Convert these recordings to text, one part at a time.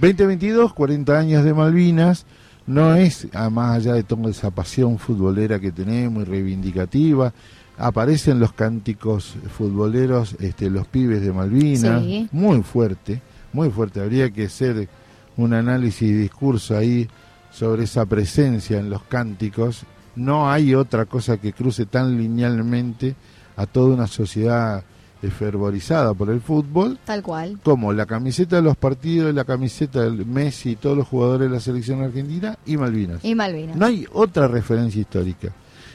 2022, 40 años de Malvinas, no es, más allá de toda esa pasión futbolera que tenemos y reivindicativa, aparecen los cánticos futboleros, este, los pibes de Malvinas, muy fuerte, muy fuerte. Habría que hacer un análisis y discurso ahí sobre esa presencia en los cánticos. No hay otra cosa que cruce tan linealmente a toda una sociedad fervorizada por el fútbol. Tal cual. Como la camiseta de los partidos, la camiseta de Messi y todos los jugadores de la selección argentina y Malvinas. Y Malvinas. No hay otra referencia histórica.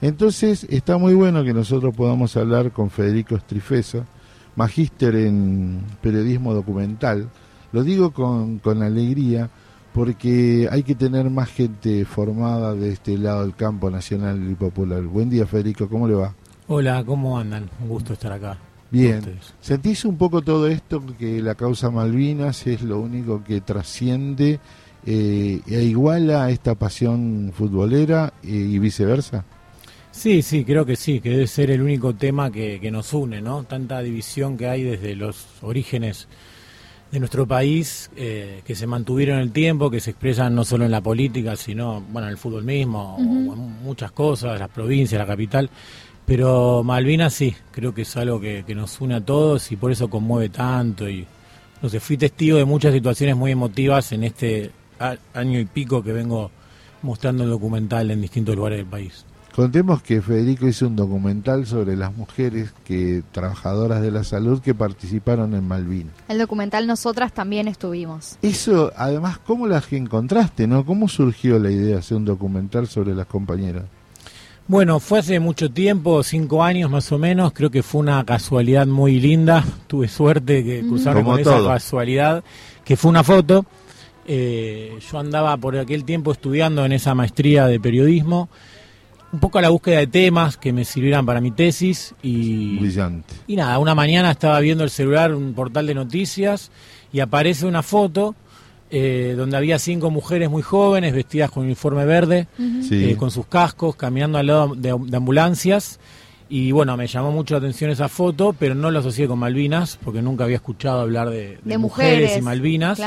Entonces está muy bueno que nosotros podamos hablar con Federico Estrifeso, magíster en periodismo documental. Lo digo con, con alegría porque hay que tener más gente formada de este lado del campo nacional y popular. Buen día Federico, ¿cómo le va? Hola, ¿cómo andan? Un gusto estar acá. Bien, ¿sentís un poco todo esto que la causa Malvinas es lo único que trasciende eh, e iguala a esta pasión futbolera eh, y viceversa? Sí, sí, creo que sí, que debe ser el único tema que, nos une, ¿no? Tanta división que hay desde los orígenes de nuestro país, eh, que se mantuvieron en el tiempo, que se expresan no solo en la política, sino, bueno, en el fútbol mismo, o en muchas cosas, las provincias, la capital. Pero Malvinas sí, creo que es algo que, nos une a todos y por eso conmueve tanto. Y no sé, fui testigo de muchas situaciones muy emotivas en este año y pico que vengo mostrando el documental en distintos lugares del país. Contemos que Federico hizo un documental sobre las mujeres que trabajadoras de la salud que participaron en Malvinas. El documental nosotras también estuvimos. Eso, además, ¿cómo las encontraste, no? ¿Cómo surgió la idea de hacer un documental sobre las compañeras? Bueno, fue hace mucho tiempo, cinco años más o menos, creo que fue una casualidad muy linda, tuve suerte que cruzaron con esa casualidad, que fue una foto. Eh, yo andaba por aquel tiempo estudiando en esa maestría de periodismo, un poco a la búsqueda de temas que me sirvieran para mi tesis y... Brillante. Y nada, una mañana estaba viendo el celular, un portal de noticias, y aparece una foto eh, donde había cinco mujeres muy jóvenes vestidas con uniforme verde, eh, con sus cascos, caminando al lado de, ambulancias. Y bueno, me llamó mucho la atención esa foto, pero no lo asocié con Malvinas, porque nunca había escuchado hablar de, mujeres, y Malvinas.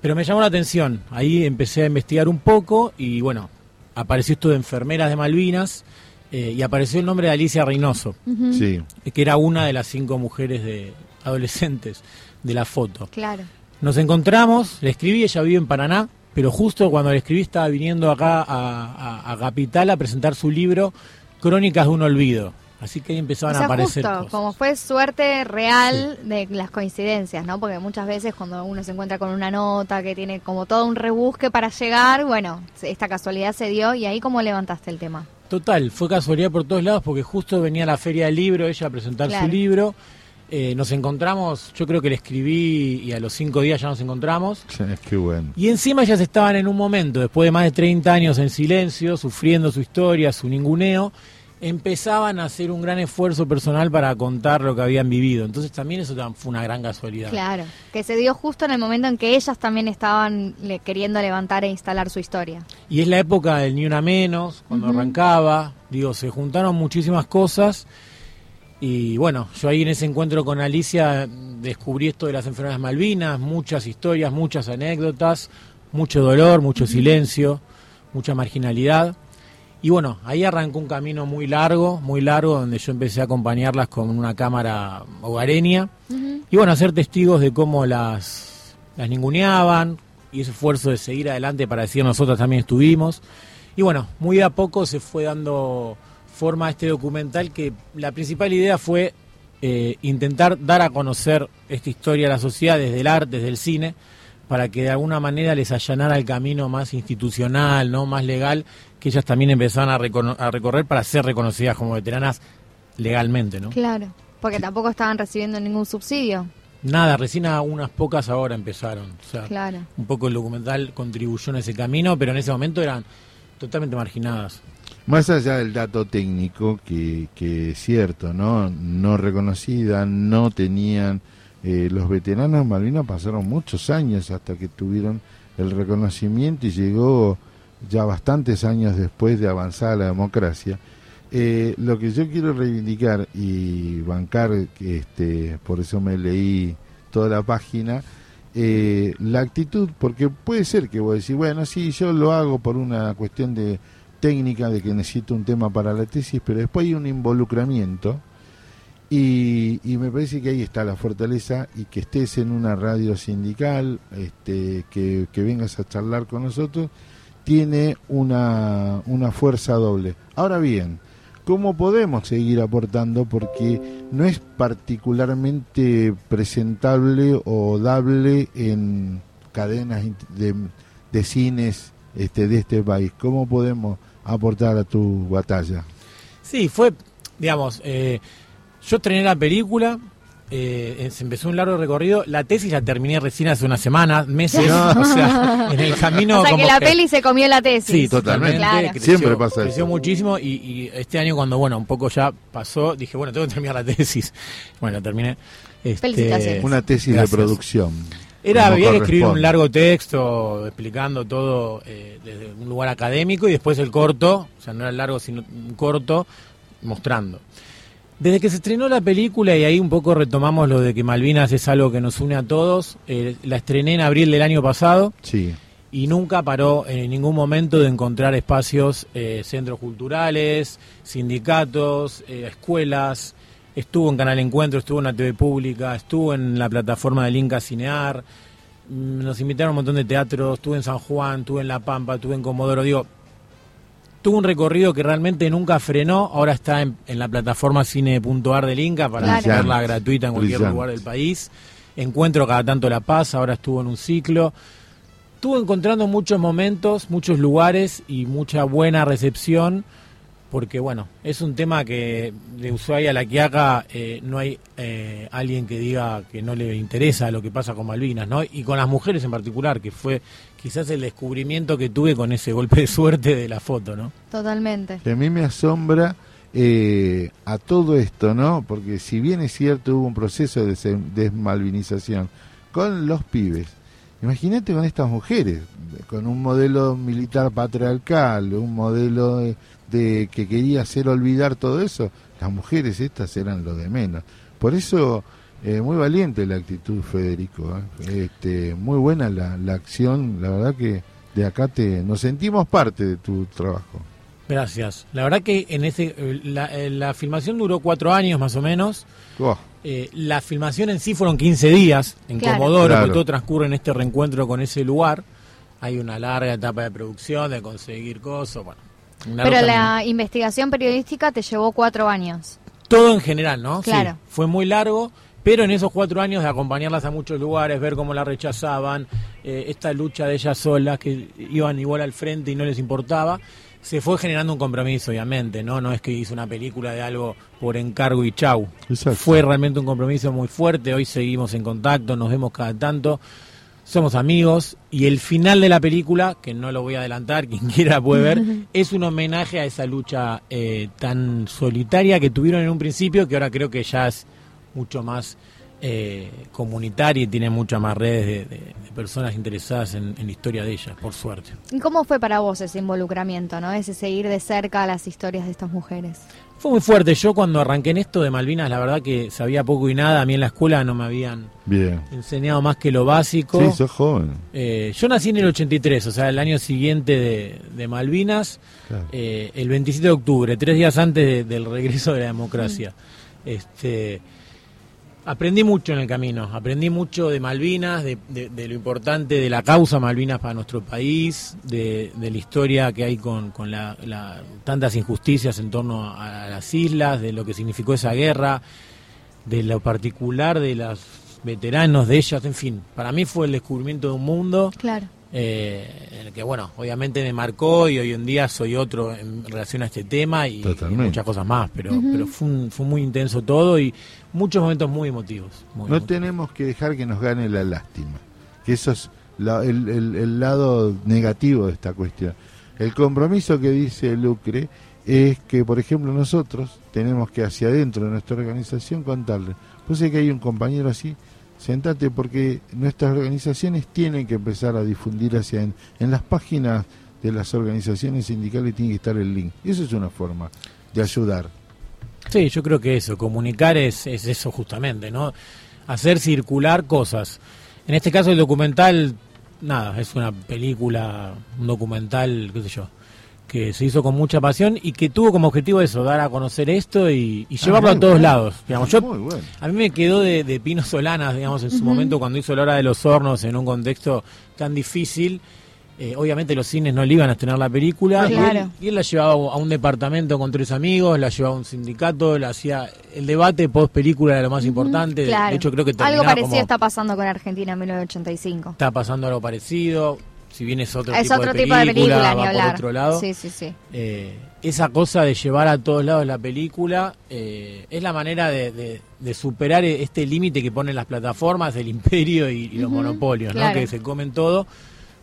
Pero me llamó la atención. Ahí empecé a investigar un poco y bueno, apareció esto de enfermeras de Malvinas eh, y apareció el nombre de Alicia Reynoso, que era una de las cinco mujeres de adolescentes de la foto. Claro. Nos encontramos, le escribí, ella vive en Paraná, pero justo cuando le escribí estaba viniendo acá a, Capital a presentar su libro Crónicas de un Olvido. Así que ahí empezaban a aparecer. Justo, como fue suerte real de las coincidencias, ¿no? Porque muchas veces cuando uno se encuentra con una nota que tiene como todo un rebusque para llegar, bueno, esta casualidad se dio y ahí cómo levantaste el tema. Total, fue casualidad por todos lados porque justo venía la feria del libro, ella a presentar su libro eh, nos encontramos, yo creo que le escribí y a los cinco días ya nos encontramos. qué bueno. Y encima ya estaban en un momento, después de más de 30 años en silencio, sufriendo su historia, su ninguneo, empezaban a hacer un gran esfuerzo personal para contar lo que habían vivido. Entonces también eso fue una gran casualidad. Claro, que se dio justo en el momento en que ellas también estaban queriendo levantar e instalar su historia. Y es la época del Ni Una Menos, cuando arrancaba, digo, se juntaron muchísimas cosas y bueno, yo ahí en ese encuentro con Alicia descubrí esto de las enfermedades Malvinas, muchas historias, muchas anécdotas, mucho dolor, mucho silencio, mucha marginalidad. Y bueno, ahí arrancó un camino muy largo, muy largo, donde yo empecé a acompañarlas con una cámara hogareña. Y bueno, a ser testigos de cómo las, las ninguneaban y ese esfuerzo de seguir adelante para decir nosotros también estuvimos. Y bueno, muy a poco se fue dando forma este documental que la principal idea fue eh, intentar dar a conocer esta historia a la sociedad desde el arte, desde el cine, para que de alguna manera les allanara el camino más institucional, no más legal, que ellas también empezaran a, recorrer para ser reconocidas como veteranas legalmente, ¿no? Claro, porque tampoco estaban recibiendo ningún subsidio. Nada, recién a unas pocas ahora empezaron. O sea, claro. un poco el documental contribuyó en ese camino, pero en ese momento eran totalmente marginadas. Más allá del dato técnico, que, que es cierto, ¿no? No reconocida, no tenían... Eh, los veteranos Malvinas pasaron muchos años hasta que tuvieron el reconocimiento y llegó ya bastantes años después de avanzar la democracia. Eh, lo que yo quiero reivindicar y bancar, este, por eso me leí toda la página, eh, la actitud, porque puede ser que vos decís, bueno, sí, yo lo hago por una cuestión de técnica, de que necesito un tema para la tesis, pero después hay un involucramiento y, y me parece que ahí está la fortaleza y que estés en una radio sindical, este, que, vengas a charlar con nosotros, tiene una, una fuerza doble. Ahora bien, ¿cómo podemos seguir aportando? Porque no es particularmente presentable o dable en cadenas de, de cines este, de este país. ¿Cómo podemos aportar a tu batalla? Sí, fue, digamos, eh, yo estrené la película, eh, se empezó un largo recorrido. La tesis la terminé recién hace una semana, meses. O sea, en el camino. O sea, que como la peli se comió la tesis. Sí, totalmente. Claro. Creció, Siempre pasa creció eso. muchísimo y, y este año cuando, bueno, un poco ya pasó, dije, bueno, tengo que terminar la tesis. Bueno, la terminé. Este, Felicitaciones. Una tesis Gracias. de producción. Era, había que escribir un largo texto explicando todo eh, desde un lugar académico y después el corto, o sea, no era largo, sino un corto, mostrando. Desde que se estrenó la película, y ahí un poco retomamos lo de que Malvinas es algo que nos une a todos, eh, la estrené en abril del año pasado Sí. y nunca paró en ningún momento de encontrar espacios, eh, centros culturales, sindicatos, eh, escuelas. Estuvo en Canal Encuentro, estuvo en la TV Pública, estuvo en la plataforma del Inca Cinear. Mm, Nos invitaron a un montón de teatros, estuve en San Juan, estuve en La Pampa, estuve en Comodoro. Digo, tuvo un recorrido que realmente nunca frenó. Ahora está en, en la plataforma cine.ar del Inca para Claro. verla gratuita en cualquier Brillante. lugar del país. Encuentro cada tanto La Paz, ahora estuvo en un ciclo. Estuvo encontrando muchos momentos, muchos lugares y mucha buena recepción, porque bueno, es un tema que de Ushuaia a La Quiaca eh, no hay eh, alguien que diga que no le interesa lo que pasa con Malvinas, ¿no? Y con las mujeres en particular, que fue quizás el descubrimiento que tuve con ese golpe de suerte de la foto, ¿no? Totalmente. Que a mí me asombra eh, a todo esto, ¿no? Porque si bien es cierto hubo un proceso de des- desmalvinización con los pibes, imagínate con estas mujeres, con un modelo militar patriarcal, un modelo de, de que quería hacer olvidar todo eso, las mujeres estas eran lo de menos. Por eso, eh, muy valiente la actitud, Federico. ¿eh? Este, muy buena la, la acción, la verdad que de acá te nos sentimos parte de tu trabajo. Gracias. La verdad que en ese eh, la, la filmación duró cuatro años más o menos. Oh. Eh, la filmación en sí fueron 15 días en Claro. Comodoro, Claro. porque todo transcurre en este reencuentro con ese lugar. Hay una larga etapa de producción, de conseguir cosas, bueno. Una Pero la investigación periodística te llevó cuatro años. todo en general, ¿no? Sí, Claro. fue muy largo, pero en esos cuatro años de acompañarlas a muchos lugares, ver cómo la rechazaban, eh, esta lucha de ellas solas, que iban igual al frente y no les importaba, se fue generando un compromiso, obviamente, ¿no? No es que hizo una película de algo por encargo y chau. Exacto. Fue realmente un compromiso muy fuerte, hoy seguimos en contacto, nos vemos cada tanto. Somos amigos y el final de la película, que no lo voy a adelantar, quien quiera puede ver, es un homenaje a esa lucha eh, tan solitaria que tuvieron en un principio, que ahora creo que ya es mucho más eh, comunitaria y tiene muchas más redes de, de- de personas interesadas en, en la historia de ellas, por suerte. ¿Y cómo fue para vos ese involucramiento, no? Ese seguir de cerca las historias de estas mujeres. Fue muy fuerte. Yo cuando arranqué en esto de Malvinas, la verdad que sabía poco y nada. A mí en la escuela no me habían Bien. enseñado más que lo básico. Sí, sos joven. Eh, yo nací en el 83, o sea, el año siguiente de, de Malvinas, Claro. eh, el 27 de octubre, tres días antes de- del regreso de la democracia. Este, aprendí mucho en el camino, aprendí mucho de Malvinas, de, de- de lo importante de la causa Malvinas para nuestro país, de, de la historia que hay con, con la- tantas injusticias en torno a, a las islas, de lo que significó esa guerra, de lo particular de los veteranos de ellas, en fin, para mí fue el descubrimiento de un mundo Claro. Eh, en el que, bueno, obviamente me marcó y hoy en día soy otro en relación a este tema y, muchas cosas más, pero, pero fue, un- fue muy intenso todo y muchos momentos muy emotivos. muy No emotivos. tenemos que dejar que nos gane la lástima. Que eso es la- el, el- el lado negativo de esta cuestión. El compromiso que dice Lucre es que, por ejemplo, nosotros tenemos que hacia adentro de nuestra organización contarle. Pues sé que hay un compañero así, sentate porque nuestras organizaciones tienen que empezar a difundir hacia en, en las páginas de las organizaciones sindicales tiene que estar el link. Y eso es una forma de ayudar. Sí, yo creo que eso, comunicar es, es eso justamente, ¿no? Hacer circular cosas. En este caso el documental, nada, es una película, un documental, qué sé yo, que se hizo con mucha pasión y que tuvo como objetivo eso, dar a conocer esto y, y llevarlo Ah, a todos bueno. lados. Digamos, yo, bueno. a mí me quedó de, de Pino Solanas, digamos, en su momento cuando hizo La Hora de los Hornos en un contexto tan difícil. Eh, obviamente los cines no le iban a estrenar la película y, Claro. él, y él la llevaba a un departamento con tres amigos, la llevaba a un sindicato, la hacía el debate post película era lo más importante. Claro. De hecho creo que Algo parecido como- está pasando con Argentina en 1985. está pasando algo parecido. Si bien es otro, Es tipo, otro de tipo de película, va ni por otro lado. Sí, sí, sí. Eh, esa cosa de llevar a todos lados la película eh, es la manera de, de- de superar este límite que ponen las plataformas, el imperio y, y los monopolios, ¿no? que se comen todo,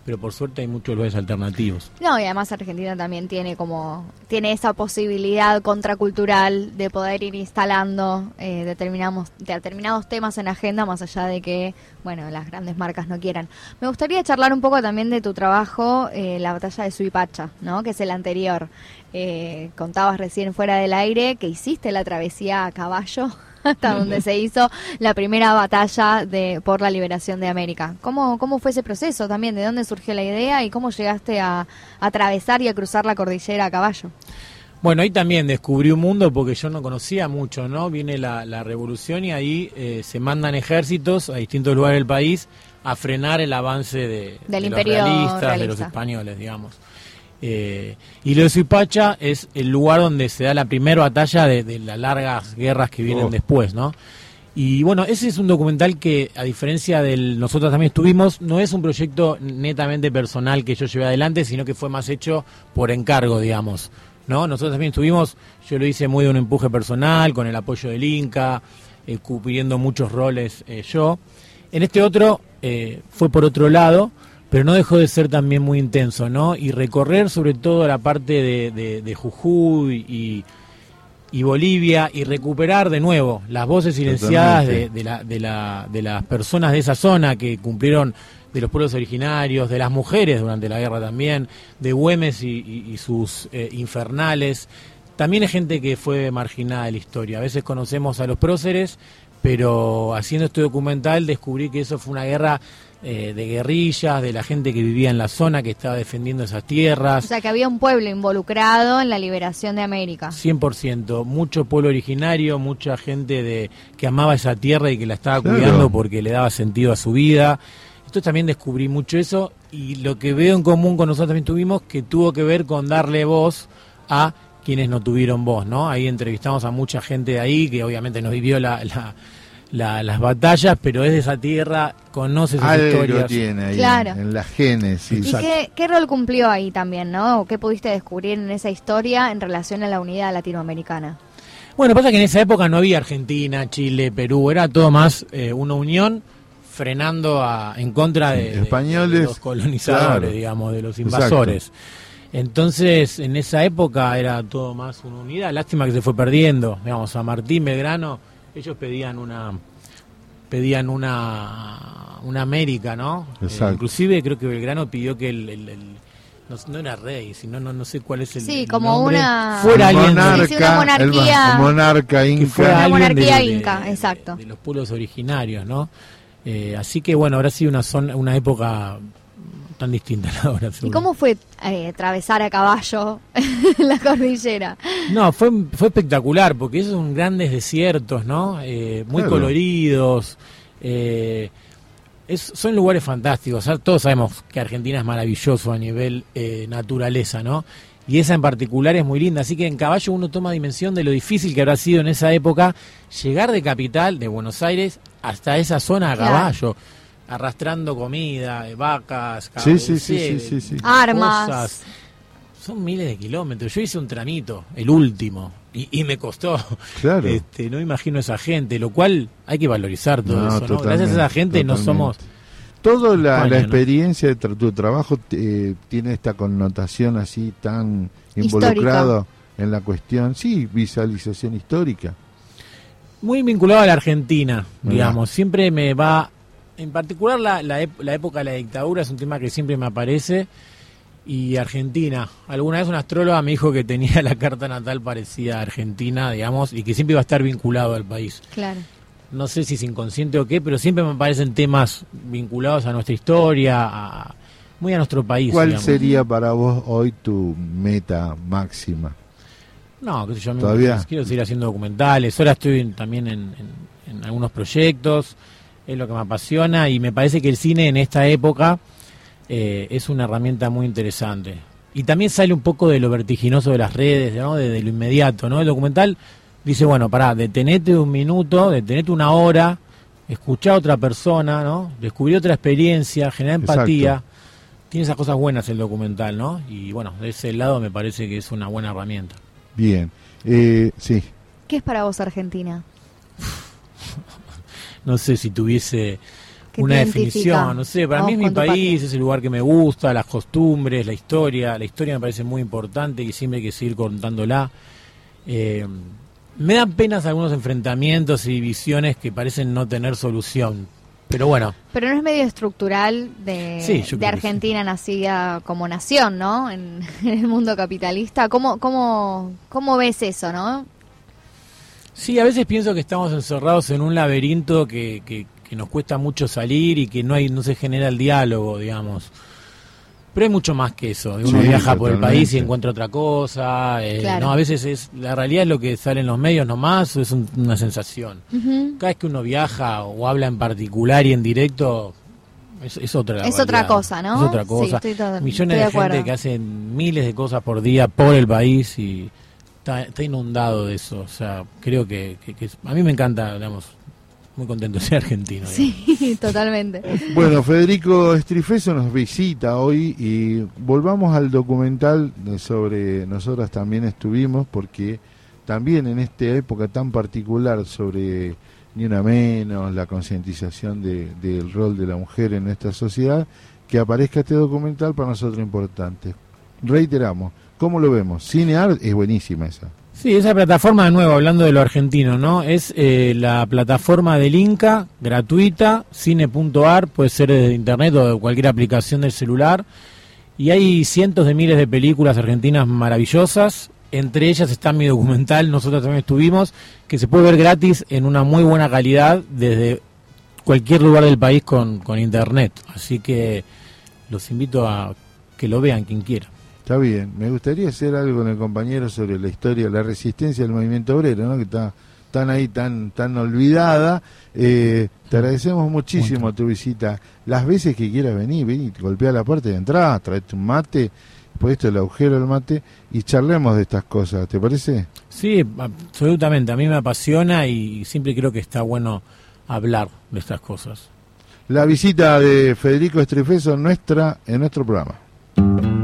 pero por suerte hay muchos lugares alternativos. No, y además Argentina también tiene como tiene esa posibilidad contracultural de poder ir instalando eh, determinados determinados temas en agenda más allá de que bueno las grandes marcas no quieran. Me gustaría charlar un poco también de tu trabajo, eh, la batalla de Suipacha, ¿no? Que es el anterior. Eh, contabas recién fuera del aire que hiciste la travesía a caballo hasta donde se hizo la primera batalla de por la liberación de América. ¿Cómo, cómo fue ese proceso también? ¿De dónde surgió la idea y cómo llegaste a, a atravesar y a cruzar la cordillera a caballo? Bueno, ahí también descubrí un mundo porque yo no conocía mucho, ¿no? Viene la, la revolución y ahí eh, se mandan ejércitos a distintos lugares del país a frenar el avance de, Del de imperio los realistas, de los españoles, digamos. Eh, y lo de Suipacha es el lugar donde se da la primera batalla de, de las largas guerras que vienen Oh. después, ¿no? Y bueno, ese es un documental que, a diferencia del nosotros también estuvimos, no es un proyecto netamente personal que yo llevé adelante, sino que fue más hecho por encargo, digamos. ¿no? Nosotros también estuvimos, yo lo hice muy de un empuje personal, con el apoyo del Inca, eh, cubriendo muchos roles eh, yo. En este otro eh, fue por otro lado, pero no dejó de ser también muy intenso, ¿no? Y recorrer sobre todo la parte de, de- de Jujuy y, y Bolivia y recuperar de nuevo las voces silenciadas de, Totalmente. de la, de, la, de las personas de esa zona que cumplieron de los pueblos originarios, de las mujeres durante la guerra también, de Güemes y, y- y sus eh, infernales. También hay gente que fue marginada de la historia. A veces conocemos a los próceres, pero haciendo este documental descubrí que eso fue una guerra eh, de guerrillas, de la gente que vivía en la zona, que estaba defendiendo esas O tierras. sea, que había un pueblo involucrado en la liberación de América. 100%, mucho pueblo originario, mucha gente de que amaba esa tierra y que la estaba Claro. cuidando porque le daba sentido a su vida. Entonces también descubrí mucho eso y lo que veo en común con nosotros también tuvimos que tuvo que ver con darle voz a quienes no tuvieron voz, ¿no? Ahí entrevistamos a mucha gente de ahí que obviamente nos vivió la, la- la- las batallas, pero es de esa tierra, conoce esas Algo historias. tiene ahí Claro. en, en la génesis. ¿Y qué, qué rol cumplió ahí también, no? ¿O ¿Qué pudiste descubrir en esa historia en relación a la unidad latinoamericana? Bueno, pasa que en esa época no había Argentina, Chile, Perú, era todo más eh, una unión frenando a, en contra de, Españoles, de los colonizadores, claro. digamos, de los Exacto. Entonces, en esa época era todo más una unidad. Lástima que se fue perdiendo. Digamos, a Martín Belgrano, ellos pedían una pedían una una América, ¿no? Eh, Exacto. inclusive creo que Belgrano pidió que el, el- el- no, no era rey, sino no, no sé cuál es el Sí, como nombre. una- fuera monarca, Sí, sí, una monarquía- el monarca inca. fuera Una alguien monarquía de, inca, de- exacto. de los pueblos originarios, ¿no? Eh, así que bueno, habrá sido una zona, una época tan distinta la de ahora. ¿Y cómo fue eh, atravesar a caballo la cordillera? No, fue, fue espectacular, porque esos son grandes desiertos, ¿no? Eh, muy Claro. coloridos. eh, es- son lugares fantásticos. o sea, todos sabemos que Argentina es maravilloso a nivel eh, naturaleza, ¿no? Y esa en particular es muy linda. Así que en caballo uno toma dimensión de lo difícil que habrá sido en esa época llegar de capital, de Buenos Aires, hasta esa zona a Claro. Arrastrando comida, eh, vacas, Sí, sí, sí, caballos, sí, sí, sí. Armas. cosas. Son miles de kilómetros. Yo hice un tramito, el último, y, y me costó. Claro. Este, no imagino esa gente, lo cual hay que valorizar todo No, eso. ¿no? Gracias a esa gente no somos. Toda la, España, la ¿no? experiencia de tra- tu trabajo eh, tiene esta connotación así tan involucrado en la cuestión, sí, visualización histórica. Muy vinculado a la Argentina, Mirá. digamos. Siempre me va. En particular, la, la, la época de la dictadura es un tema que siempre me aparece. Y Argentina. Alguna vez una astróloga me dijo que tenía la carta natal parecida a Argentina, digamos, y que siempre iba a estar vinculado al país. Claro. no sé si es inconsciente o qué, pero siempre me parecen temas vinculados a nuestra historia, a, muy a nuestro país. ¿Cuál sería para vos hoy tu meta máxima? No, qué sé yo, ¿Todavía? quiero seguir haciendo documentales, ahora estoy también en, algunos proyectos, es lo que me apasiona y me parece que el cine en esta época eh, es una herramienta muy interesante. Y también sale un poco de lo vertiginoso de las redes, ¿no? de, lo inmediato, ¿no? El documental dice, bueno, pará, detenete un minuto, detenete una hora, escuchar a otra persona, ¿no? Descubrir otra experiencia, generar empatía. Tiene esas cosas buenas el documental, ¿no? Y bueno, de ese lado me parece que es una buena herramienta. Bien, eh, sí. ¿Qué es para vos Argentina? No sé si tuviese una definición, no sé, para mí es mi país, es el lugar que me gusta, las costumbres, la historia, la historia me parece muy importante y siempre hay que seguir contándola. Eh, me dan penas algunos enfrentamientos y visiones que parecen no tener solución. Pero bueno. Pero no es medio estructural de, de Argentina nacida como nación, ¿no? En, el mundo capitalista. ¿Cómo, cómo, ¿Cómo ves eso, no? Sí, a veces pienso que estamos encerrados en un laberinto que, que, que nos cuesta mucho salir y que no hay no se genera el diálogo, digamos. Pero hay mucho más que eso. Uno viaja por el país y encuentra otra cosa. Eh, no, a veces es la realidad es lo que sale en los medios nomás, es una sensación. Cada vez que uno viaja o habla en particular y en directo, es, otra Es otra cosa, ¿no? Es otra cosa. Millones de, gente que hacen miles de cosas por día por el país y está, inundado de eso. O sea, creo que, que a mí me encanta, digamos, muy contento de ser argentino. Sí, totalmente. Bueno, Federico Estrifeso nos visita hoy y volvamos al documental sobre nosotras también estuvimos porque también en esta época tan particular sobre ni una menos, la concientización de, del rol de la mujer en nuestra sociedad, que aparezca este documental para nosotros importante. Reiteramos, ¿cómo lo vemos? Cineart es buenísima esa. Sí, esa plataforma, de nuevo, hablando de lo argentino, ¿no? Es eh, la plataforma del Inca, gratuita, cine.ar, puede ser de internet o de cualquier aplicación del celular. Y hay cientos de miles de películas argentinas maravillosas. Entre ellas está mi documental, nosotros también estuvimos, que se puede ver gratis en una muy buena calidad desde cualquier lugar del país con, con internet. Así que los invito a que lo vean quien quiera. Está bien. Me gustaría hacer algo con el compañero sobre la historia, la resistencia del movimiento obrero, ¿no? que está tan ahí, tan, tan olvidada. Eh, te agradecemos muchísimo tu visita. Las veces que quieras venir, ven golpea la puerta de entrada, traete un mate, esto el agujero del mate y charlemos de estas cosas. ¿Te parece? Sí, absolutamente. A mí me apasiona y siempre creo que está bueno hablar de estas cosas. La visita de Federico Estrefeso nuestra, en nuestro programa.